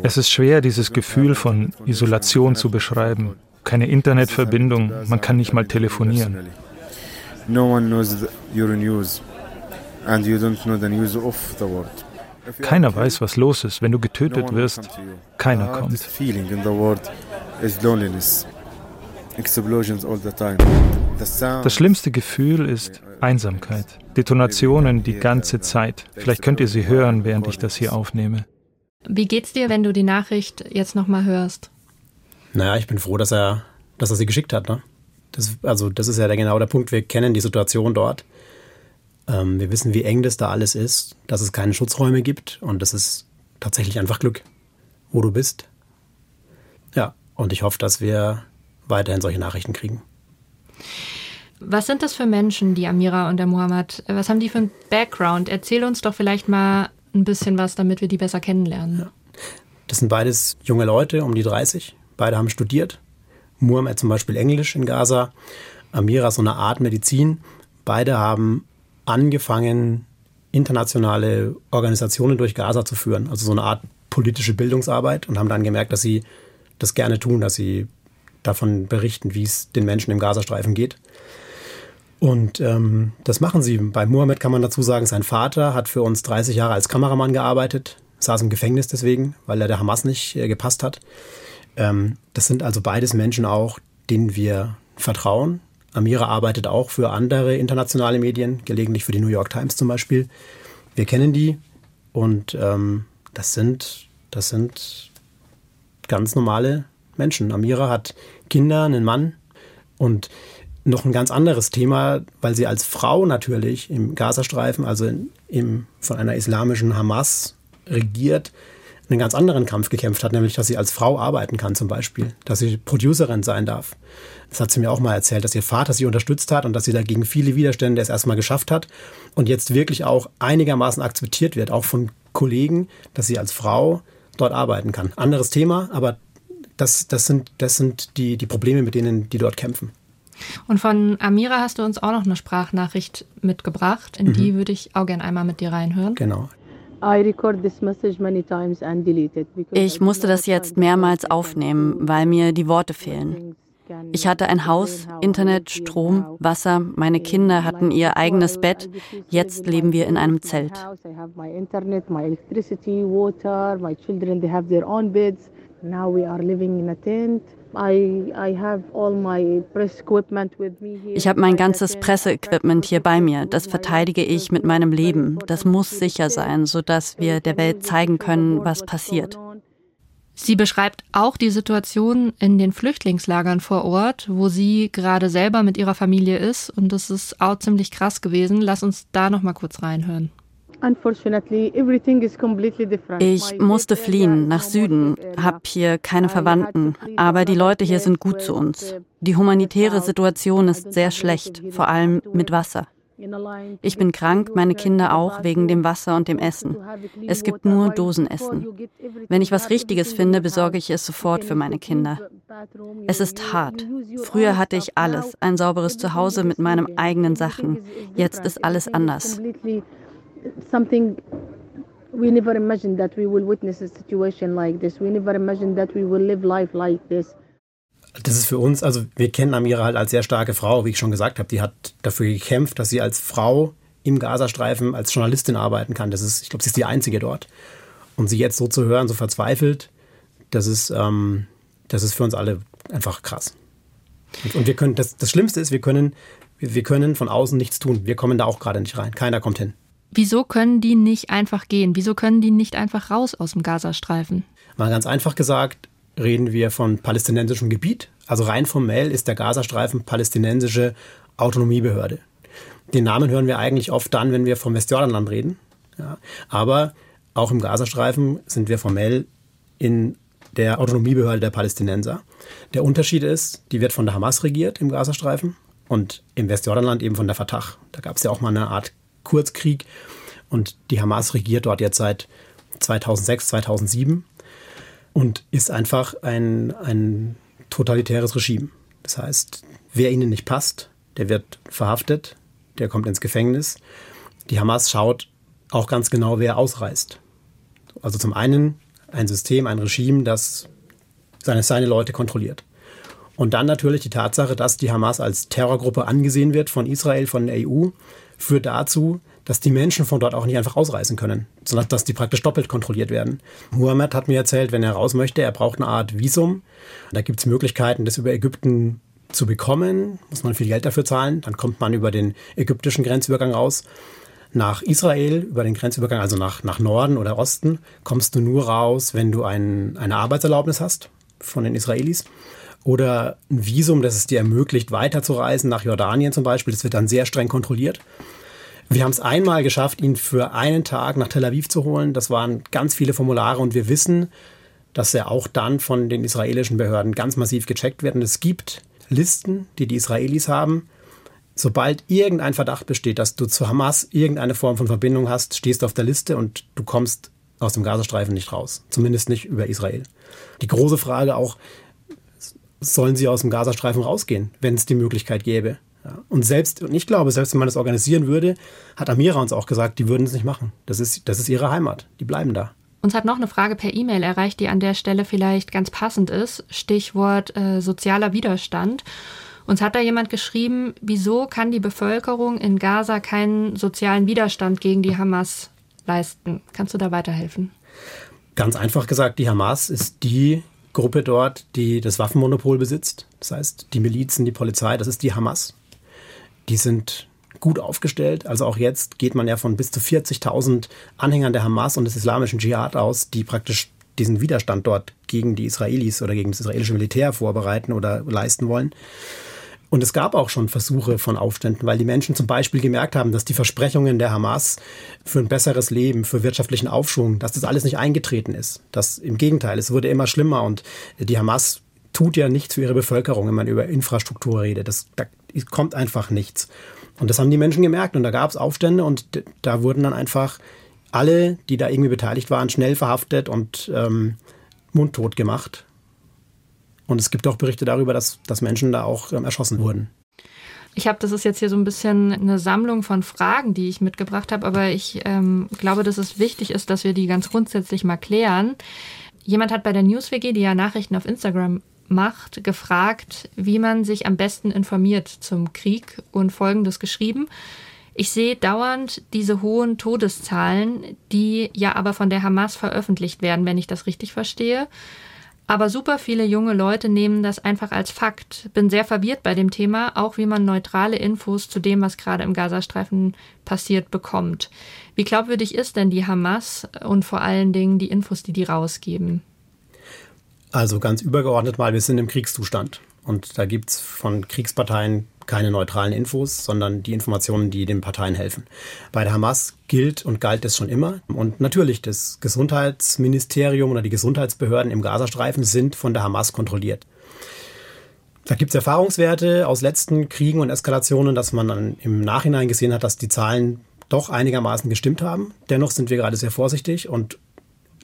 Es ist schwer, dieses Gefühl von Isolation zu beschreiben. Keine Internetverbindung, man kann nicht mal telefonieren. No one knows your news and you don't know the news of the world. Keiner weiß, was los ist, wenn du getötet wirst. Keiner kommt. Das schlimmste Gefühl ist Einsamkeit. Detonationen die ganze Zeit. Vielleicht könnt ihr sie hören, während ich das hier aufnehme. Wie geht's dir, wenn du die Nachricht jetzt nochmal hörst? Naja, ich bin froh, dass er, dass er sie geschickt hat. Ne? Das, also das ist ja der, genau der Punkt. Wir kennen die Situation dort. Ähm, wir wissen, wie eng das da alles ist, dass es keine Schutzräume gibt und das ist tatsächlich einfach Glück, wo du bist. Ja, und ich hoffe, dass wir weiterhin solche Nachrichten kriegen. Was sind das für Menschen, die Amira und der Mohammed? Was haben die für einen Background? Erzähl uns doch vielleicht mal ein bisschen was, damit wir die besser kennenlernen. Ja. Das sind beides junge Leute, um die 30. Beide haben studiert, Muhammad zum Beispiel Englisch in Gaza, Amira so eine Art Medizin. Beide haben angefangen, internationale Organisationen durch Gaza zu führen, also so eine Art politische Bildungsarbeit und haben dann gemerkt, dass sie das gerne tun, dass sie davon berichten, wie es den Menschen im Gazastreifen geht. Und ähm, das machen sie. Bei Mohammed kann man dazu sagen, sein Vater hat für uns 30 Jahre als Kameramann gearbeitet, saß im Gefängnis deswegen, weil er der Hamas nicht äh, gepasst hat. Ähm, das sind also beides Menschen auch, denen wir vertrauen. Amira arbeitet auch für andere internationale Medien, gelegentlich für die New York Times zum Beispiel. Wir kennen die und ähm, das sind, das sind ganz normale Menschen. Amira hat Kinder, einen Mann und noch ein ganz anderes Thema, weil sie als Frau natürlich im Gazastreifen, also in, im, von einer islamischen Hamas regiert, einen ganz anderen Kampf gekämpft hat, nämlich dass sie als Frau arbeiten kann zum Beispiel, dass sie Producerin sein darf. Das hat sie mir auch mal erzählt, dass ihr Vater sie unterstützt hat und dass sie dagegen viele Widerstände es erstmal geschafft hat und jetzt wirklich auch einigermaßen akzeptiert wird, auch von Kollegen, dass sie als Frau dort arbeiten kann. Anderes Thema, aber das, das sind, das sind die, die Probleme, mit denen die dort kämpfen. Und von Amira hast du uns auch noch eine Sprachnachricht mitgebracht. In mhm. die würde ich auch gerne einmal mit dir reinhören. Genau. Ich musste das jetzt mehrmals aufnehmen, weil mir die Worte fehlen. Ich hatte ein Haus, Internet, Strom, Wasser, meine Kinder hatten ihr eigenes Bett, jetzt leben wir in einem Zelt. Now we are living in a tent. Ich habe mein ganzes Presseequipment hier bei mir. Das verteidige ich mit meinem Leben. Das muss sicher sein, sodass wir der Welt zeigen können, was passiert. Sie beschreibt auch die Situation in den Flüchtlingslagern vor Ort, wo sie gerade selber mit ihrer Familie ist. Und das ist auch ziemlich krass gewesen. Lass uns da noch mal kurz reinhören. Ich musste fliehen nach Süden, habe hier keine Verwandten, aber die Leute hier sind gut zu uns. Die humanitäre Situation ist sehr schlecht, vor allem mit Wasser. Ich bin krank, meine Kinder auch, wegen dem Wasser und dem Essen. Es gibt nur Dosenessen. Wenn ich was Richtiges finde, besorge ich es sofort für meine Kinder. Es ist hart. Früher hatte ich alles, ein sauberes Zuhause mit meinen eigenen Sachen. Jetzt ist alles anders. We never imagined that we will witness a situation like this. We never imagined that we will live life like this. Das ist für uns, also wir kennen Amira halt als sehr starke Frau, wie ich schon gesagt habe. Die hat dafür gekämpft, dass sie als Frau im Gazastreifen als Journalistin arbeiten kann. Das ist, ich glaube, sie ist die einzige dort. Und sie jetzt so zu hören, so verzweifelt, das ist, ähm, das ist für uns alle einfach krass. Und, und wir können, das, das Schlimmste ist, wir können, wir können von außen nichts tun. Wir kommen da auch gerade nicht rein. Keiner kommt hin. Wieso können die nicht einfach gehen? Wieso können die nicht einfach raus aus dem Gazastreifen? Mal ganz einfach gesagt, reden wir von palästinensischem Gebiet. Also rein formell ist der Gazastreifen palästinensische Autonomiebehörde. Den Namen hören wir eigentlich oft dann, wenn wir vom Westjordanland reden. Ja. Aber auch im Gazastreifen sind wir formell in der Autonomiebehörde der Palästinenser. Der Unterschied ist, die wird von der Hamas regiert im Gazastreifen und im Westjordanland eben von der Fatah. Da gab es ja auch mal eine Art Kurzkrieg und die Hamas regiert dort jetzt seit 2006, 2007 und ist einfach ein, ein totalitäres Regime. Das heißt, wer ihnen nicht passt, der wird verhaftet, der kommt ins Gefängnis. Die Hamas schaut auch ganz genau, wer ausreist. Also zum einen ein System, ein Regime, das seine, seine Leute kontrolliert. Und dann natürlich die Tatsache, dass die Hamas als Terrorgruppe angesehen wird von Israel, von der EU, führt dazu, dass die Menschen von dort auch nicht einfach ausreisen können, sondern dass die praktisch doppelt kontrolliert werden. Muhammad hat mir erzählt, wenn er raus möchte, er braucht eine Art Visum. Da gibt es Möglichkeiten, das über Ägypten zu bekommen, muss man viel Geld dafür zahlen. Dann kommt man über den ägyptischen Grenzübergang raus. Nach Israel, über den Grenzübergang, also nach, nach Norden oder Osten, kommst du nur raus, wenn du ein, eine Arbeitserlaubnis hast von den Israelis oder ein Visum, das es dir ermöglicht, weiterzureisen nach Jordanien zum Beispiel. Das wird dann sehr streng kontrolliert. Wir haben es einmal geschafft, ihn für einen Tag nach Tel Aviv zu holen. Das waren ganz viele Formulare und wir wissen, dass er auch dann von den israelischen Behörden ganz massiv gecheckt wird. Und es gibt Listen, die die Israelis haben. Sobald irgendein Verdacht besteht, dass du zu Hamas irgendeine Form von Verbindung hast, stehst du auf der Liste und du kommst aus dem Gazastreifen nicht raus. Zumindest nicht über Israel. Die große Frage auch, sollen sie aus dem Gazastreifen rausgehen, wenn es die Möglichkeit gäbe? Ja. Und selbst, und ich glaube, selbst wenn man das organisieren würde, hat Amira uns auch gesagt, die würden es nicht machen. Das ist, das ist ihre Heimat. Die bleiben da. Uns hat noch eine Frage per E-Mail erreicht, die an der Stelle vielleicht ganz passend ist. Stichwort äh, sozialer Widerstand. Uns hat da jemand geschrieben, wieso kann die Bevölkerung in Gaza keinen sozialen Widerstand gegen die Hamas leisten? Kannst du da weiterhelfen? Ganz einfach gesagt, die Hamas ist die Gruppe dort, die das Waffenmonopol besitzt. Das heißt, die Milizen, die Polizei, das ist die Hamas. Die sind gut aufgestellt. Also auch jetzt geht man ja von bis zu 40.000 Anhängern der Hamas und des islamischen Dschihad aus, die praktisch diesen Widerstand dort gegen die Israelis oder gegen das israelische Militär vorbereiten oder leisten wollen. Und es gab auch schon Versuche von Aufständen, weil die Menschen zum Beispiel gemerkt haben, dass die Versprechungen der Hamas für ein besseres Leben, für wirtschaftlichen Aufschwung, dass das alles nicht eingetreten ist. Das im Gegenteil, es wurde immer schlimmer und die Hamas tut ja nichts für ihre Bevölkerung, wenn man über Infrastruktur redet. Das, da kommt einfach nichts. Und das haben die Menschen gemerkt und da gab es Aufstände und da wurden dann einfach alle, die da irgendwie beteiligt waren, schnell verhaftet und ähm, mundtot gemacht. Und es gibt auch Berichte darüber, dass, dass Menschen da auch ähm, erschossen wurden. Ich habe, das ist jetzt hier so ein bisschen eine Sammlung von Fragen, die ich mitgebracht habe, aber ich ähm, glaube, dass es wichtig ist, dass wir die ganz grundsätzlich mal klären. Jemand hat bei der NewsWG, die ja Nachrichten auf Instagram macht, gefragt, wie man sich am besten informiert zum Krieg und Folgendes geschrieben. Ich sehe dauernd diese hohen Todeszahlen, die ja aber von der Hamas veröffentlicht werden, wenn ich das richtig verstehe. Aber super viele junge Leute nehmen das einfach als Fakt. Bin sehr verwirrt bei dem Thema, auch wie man neutrale Infos zu dem, was gerade im Gazastreifen passiert, bekommt. Wie glaubwürdig ist denn die Hamas und vor allen Dingen die Infos, die die rausgeben? Also ganz übergeordnet mal, wir sind im Kriegszustand. Und da gibt es von Kriegsparteien keine neutralen Infos, sondern die Informationen, die den Parteien helfen. Bei der Hamas gilt und galt es schon immer. Und natürlich, das Gesundheitsministerium oder die Gesundheitsbehörden im Gazastreifen sind von der Hamas kontrolliert. Da gibt es Erfahrungswerte aus letzten Kriegen und Eskalationen, dass man dann im Nachhinein gesehen hat, dass die Zahlen doch einigermaßen gestimmt haben. Dennoch sind wir gerade sehr vorsichtig und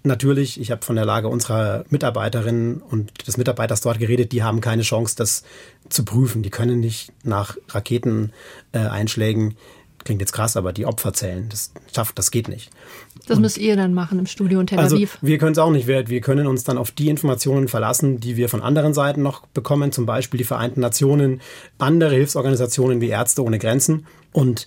Natürlich, ich habe von der Lage unserer Mitarbeiterinnen und des Mitarbeiters dort geredet, die haben keine Chance, das zu prüfen. Die können nicht nach Raketeneinschlägen, äh, klingt jetzt krass, aber die Opfer zählen. Das schafft, das geht nicht. Das und, müsst ihr dann machen im Studio in Tel also Aviv. Also wir können es auch nicht. Wir, wir können uns dann auf die Informationen verlassen, die wir von anderen Seiten noch bekommen, zum Beispiel die Vereinten Nationen, andere Hilfsorganisationen wie Ärzte ohne Grenzen. Und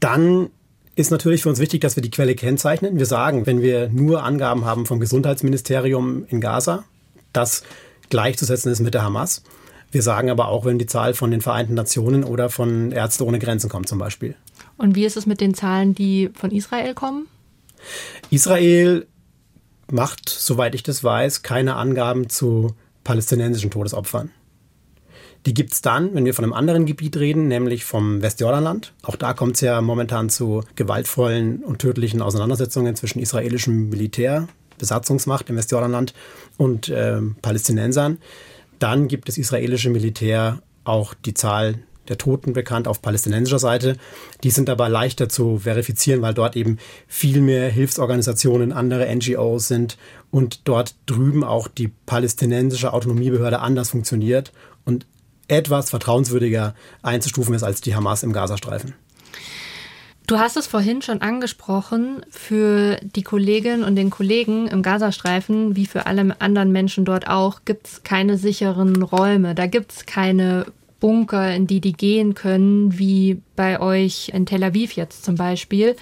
dann ist natürlich für uns wichtig, dass wir die Quelle kennzeichnen. Wir sagen, wenn wir nur Angaben haben vom Gesundheitsministerium in Gaza, das gleichzusetzen ist mit der Hamas. Wir sagen aber auch, wenn die Zahl von den Vereinten Nationen oder von Ärzte ohne Grenzen kommt zum Beispiel. Und wie ist es mit den Zahlen, die von Israel kommen? Israel macht, soweit ich das weiß, keine Angaben zu palästinensischen Todesopfern. Die gibt es dann, wenn wir von einem anderen Gebiet reden, nämlich vom Westjordanland. Auch da kommt es ja momentan zu gewaltvollen und tödlichen Auseinandersetzungen zwischen israelischem Militär, Besatzungsmacht im Westjordanland und äh, Palästinensern. Dann gibt das israelische Militär auch die Zahl der Toten bekannt auf palästinensischer Seite. Die sind aber leichter zu verifizieren, weil dort eben viel mehr Hilfsorganisationen, andere NGOs sind und dort drüben auch die palästinensische Autonomiebehörde anders funktioniert und etwas vertrauenswürdiger einzustufen ist als die Hamas im Gazastreifen. Du hast es vorhin schon angesprochen, für die Kolleginnen und den Kollegen im Gazastreifen, wie für alle anderen Menschen dort auch, gibt es keine sicheren Räume. Da gibt es keine Bunker, in die die gehen können, wie bei euch in Tel Aviv jetzt zum Beispiel.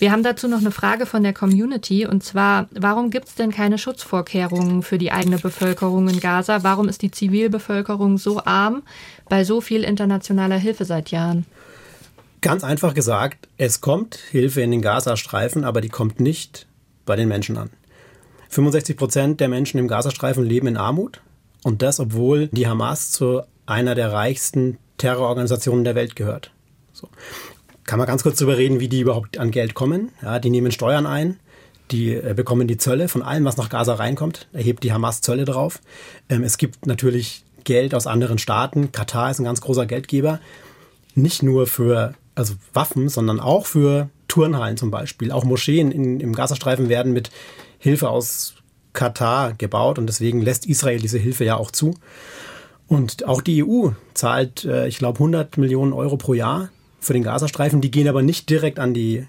Wir haben dazu noch eine Frage von der Community und zwar, warum gibt es denn keine Schutzvorkehrungen für die eigene Bevölkerung in Gaza? Warum ist die Zivilbevölkerung so arm bei so viel internationaler Hilfe seit Jahren? Ganz einfach gesagt, es kommt Hilfe in den Gazastreifen, aber die kommt nicht bei den Menschen an. 65 Prozent der Menschen im Gazastreifen leben in Armut und das, obwohl die Hamas zu einer der reichsten Terrororganisationen der Welt gehört. So kann man ganz kurz darüber reden, wie die überhaupt an Geld kommen. Ja, die nehmen Steuern ein, die äh, bekommen die Zölle von allem, was nach Gaza reinkommt. Erhebt die Hamas Zölle drauf. Ähm, es gibt natürlich Geld aus anderen Staaten. Katar ist ein ganz großer Geldgeber. Nicht nur für also Waffen, sondern auch für Turnhallen zum Beispiel. Auch Moscheen in, im Gazastreifen werden mit Hilfe aus Katar gebaut und deswegen lässt Israel diese Hilfe ja auch zu. Und auch die EU zahlt, äh, ich glaube, 100 Millionen Euro pro Jahr für den Gazastreifen. Die gehen aber nicht direkt an die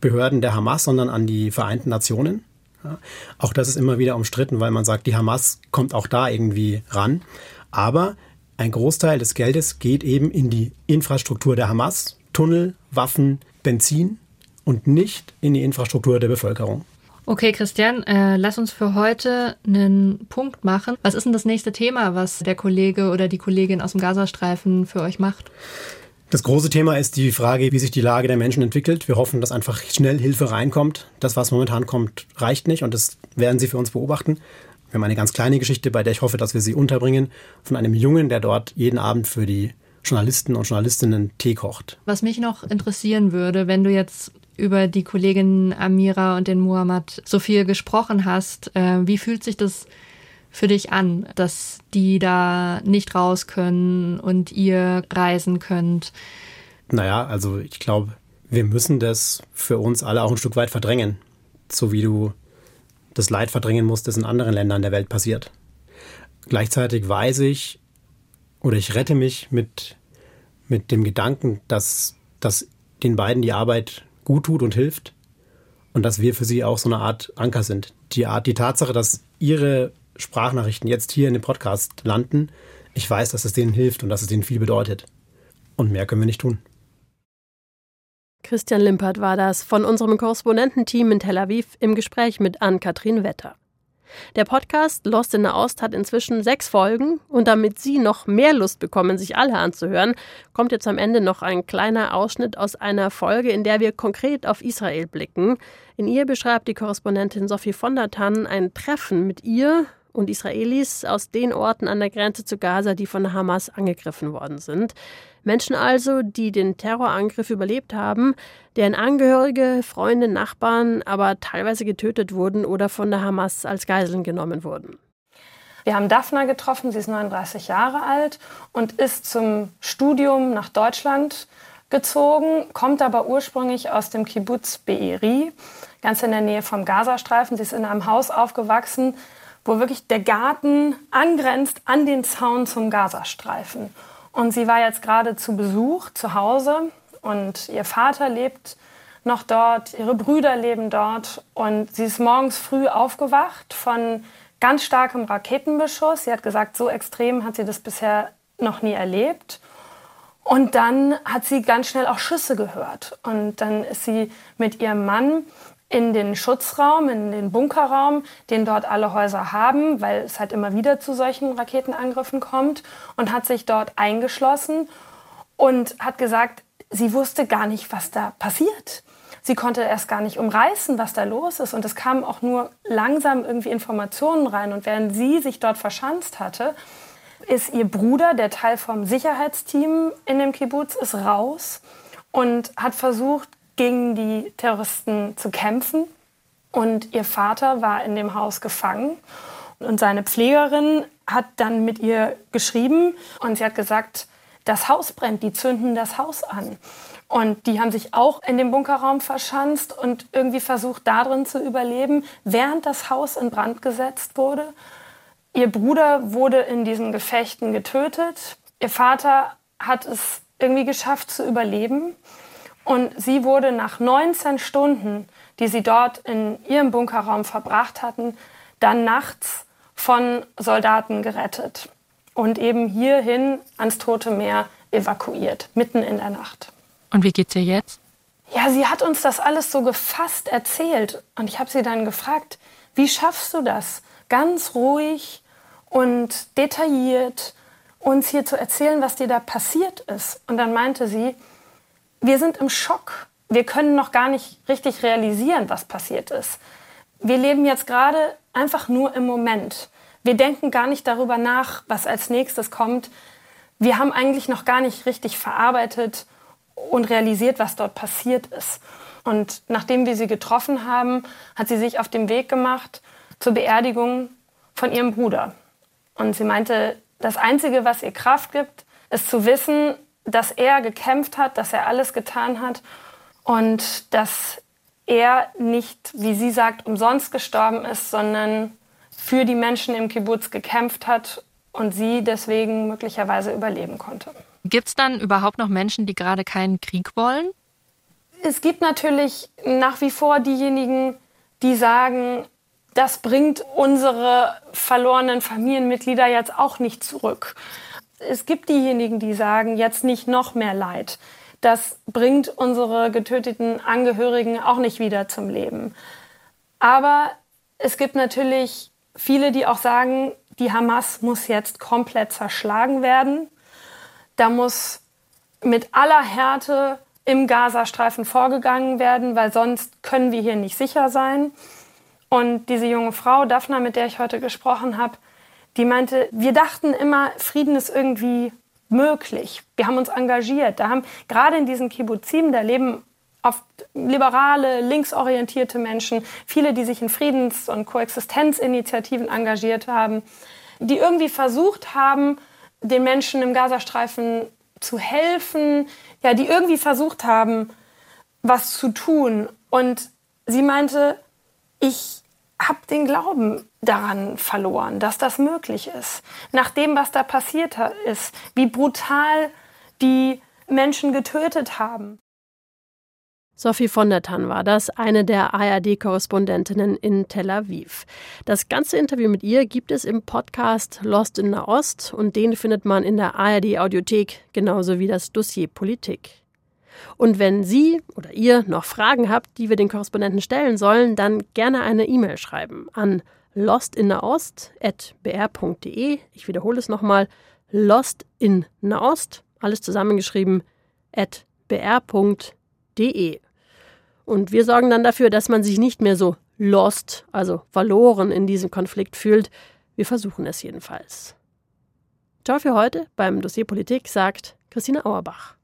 Behörden der Hamas, sondern an die Vereinten Nationen. Ja, auch das ist immer wieder umstritten, weil man sagt, die Hamas kommt auch da irgendwie ran. Aber ein Großteil des Geldes geht eben in die Infrastruktur der Hamas, Tunnel, Waffen, Benzin und nicht in die Infrastruktur der Bevölkerung. Okay, Christian, äh, lass uns für heute einen Punkt machen. Was ist denn das nächste Thema, was der Kollege oder die Kollegin aus dem Gazastreifen für euch macht? Das große Thema ist die Frage, wie sich die Lage der Menschen entwickelt. Wir hoffen, dass einfach schnell Hilfe reinkommt. Das, was momentan kommt, reicht nicht und das werden Sie für uns beobachten. Wir haben eine ganz kleine Geschichte, bei der ich hoffe, dass wir sie unterbringen, von einem Jungen, der dort jeden Abend für die Journalisten und Journalistinnen Tee kocht. Was mich noch interessieren würde, wenn du jetzt über die Kollegin Amira und den Muhammad so viel gesprochen hast, äh, wie fühlt sich das für dich an, dass die da nicht raus können und ihr reisen könnt? Naja, also ich glaube, wir müssen das für uns alle auch ein Stück weit verdrängen. So wie du das Leid verdrängen musst, das in anderen Ländern der Welt passiert. Gleichzeitig weiß ich oder ich rette mich mit, mit dem Gedanken, dass, dass den beiden die Arbeit gut tut und hilft und dass wir für sie auch so eine Art Anker sind. Die Art, die Tatsache, dass ihre Sprachnachrichten jetzt hier in dem Podcast landen, ich weiß, dass es denen hilft und dass es denen viel bedeutet. Und mehr können wir nicht tun. Christian Limpert war das von unserem Korrespondententeam in Tel Aviv im Gespräch mit Ann-Kathrin Wetter. Der Podcast Lost in the Ost hat inzwischen sechs Folgen und damit Sie noch mehr Lust bekommen, sich alle anzuhören, kommt jetzt am Ende noch ein kleiner Ausschnitt aus einer Folge, in der wir konkret auf Israel blicken. In ihr beschreibt die Korrespondentin Sophie von der Tann ein Treffen mit ihr und Israelis aus den Orten an der Grenze zu Gaza, die von Hamas angegriffen worden sind. Menschen also, die den Terrorangriff überlebt haben, deren Angehörige, Freunde, Nachbarn aber teilweise getötet wurden oder von der Hamas als Geiseln genommen wurden. Wir haben Daphna getroffen, sie ist 39 Jahre alt und ist zum Studium nach Deutschland gezogen, kommt aber ursprünglich aus dem Kibbutz Be'eri, ganz in der Nähe vom Gazastreifen. Sie ist in einem Haus aufgewachsen, wo wirklich der Garten angrenzt an den Zaun zum Gazastreifen. Und sie war jetzt gerade zu Besuch zu Hause und ihr Vater lebt noch dort, ihre Brüder leben dort und sie ist morgens früh aufgewacht von ganz starkem Raketenbeschuss. Sie hat gesagt, so extrem hat sie das bisher noch nie erlebt. Und dann hat sie ganz schnell auch Schüsse gehört. Und dann ist sie mit ihrem Mann in den Schutzraum, in den Bunkerraum, den dort alle Häuser haben, weil es halt immer wieder zu solchen Raketenangriffen kommt und hat sich dort eingeschlossen und hat gesagt, sie wusste gar nicht, was da passiert. Sie konnte erst gar nicht umreißen, was da los ist. Und es kamen auch nur langsam irgendwie Informationen rein. Und während sie sich dort verschanzt hatte, ist ihr Bruder, der Teil vom Sicherheitsteam in dem Kibbutz, ist raus und hat versucht, gegen die Terroristen zu kämpfen. Und ihr Vater war in dem Haus gefangen. Und seine Pflegerin hat dann mit ihr geschrieben und sie hat gesagt, das Haus brennt, die zünden das Haus an. Und die haben sich auch in dem Bunkerraum verschanzt und irgendwie versucht, darin zu überleben, während das Haus in Brand gesetzt wurde. Ihr Bruder wurde in diesen Gefechten getötet. Ihr Vater hat es irgendwie geschafft zu überleben. Und sie wurde nach 19 Stunden, die sie dort in ihrem Bunkerraum verbracht hatten, dann nachts von Soldaten gerettet und eben hierhin ans Tote Meer evakuiert, mitten in der Nacht. Und wie geht's ihr jetzt? Ja, sie hat uns das alles so gefasst erzählt und ich habe sie dann gefragt, wie schaffst du das, ganz ruhig und detailliert uns hier zu erzählen, was dir da passiert ist? Und dann meinte sie, wir sind im Schock. Wir können noch gar nicht richtig realisieren, was passiert ist. Wir leben jetzt gerade einfach nur im Moment. Wir denken gar nicht darüber nach, was als nächstes kommt. Wir haben eigentlich noch gar nicht richtig verarbeitet und realisiert, was dort passiert ist. Und nachdem wir sie getroffen haben, hat sie sich auf den Weg gemacht zur Beerdigung von ihrem Bruder. Und sie meinte, das Einzige, was ihr Kraft gibt, ist zu wissen, dass er gekämpft hat, dass er alles getan hat und dass er nicht, wie sie sagt, umsonst gestorben ist, sondern für die Menschen im Kibbutz gekämpft hat und sie deswegen möglicherweise überleben konnte. Gibt es dann überhaupt noch Menschen, die gerade keinen Krieg wollen? Es gibt natürlich nach wie vor diejenigen, die sagen, das bringt unsere verlorenen Familienmitglieder jetzt auch nicht zurück es gibt diejenigen, die sagen, jetzt nicht noch mehr Leid. Das bringt unsere getöteten Angehörigen auch nicht wieder zum Leben. Aber es gibt natürlich viele, die auch sagen, die Hamas muss jetzt komplett zerschlagen werden. Da muss mit aller Härte im Gazastreifen vorgegangen werden, weil sonst können wir hier nicht sicher sein. Und diese junge Frau, Daphna, mit der ich heute gesprochen habe, die meinte, wir dachten immer, Frieden ist irgendwie möglich. Wir haben uns engagiert. Da haben gerade in diesen Kibbuzim, da leben oft liberale, linksorientierte Menschen, viele, die sich in Friedens- und Koexistenzinitiativen engagiert haben, die irgendwie versucht haben, den Menschen im Gazastreifen zu helfen, ja, die irgendwie versucht haben, was zu tun. Und sie meinte, ich habe den Glauben daran verloren, dass das möglich ist. Nach dem, was da passiert ist, wie brutal die Menschen getötet haben. Sophie von der Tann war das, eine der ARD-Korrespondentinnen in Tel Aviv. Das ganze Interview mit ihr gibt es im Podcast Lost in Nahost und den findet man in der ARD-Audiothek, genauso wie das Dossier Politik. Und wenn Sie oder ihr noch Fragen habt, die wir den Korrespondenten stellen sollen, dann gerne eine E-Mail schreiben an lostinnaost.br.de. Ich wiederhole es nochmal. Lost in Nahost, alles zusammengeschrieben, at br.de. Und wir sorgen dann dafür, dass man sich nicht mehr so lost, also verloren in diesem Konflikt fühlt. Wir versuchen es jedenfalls. Ciao für heute beim Dossier Politik, sagt Christine Auerbach.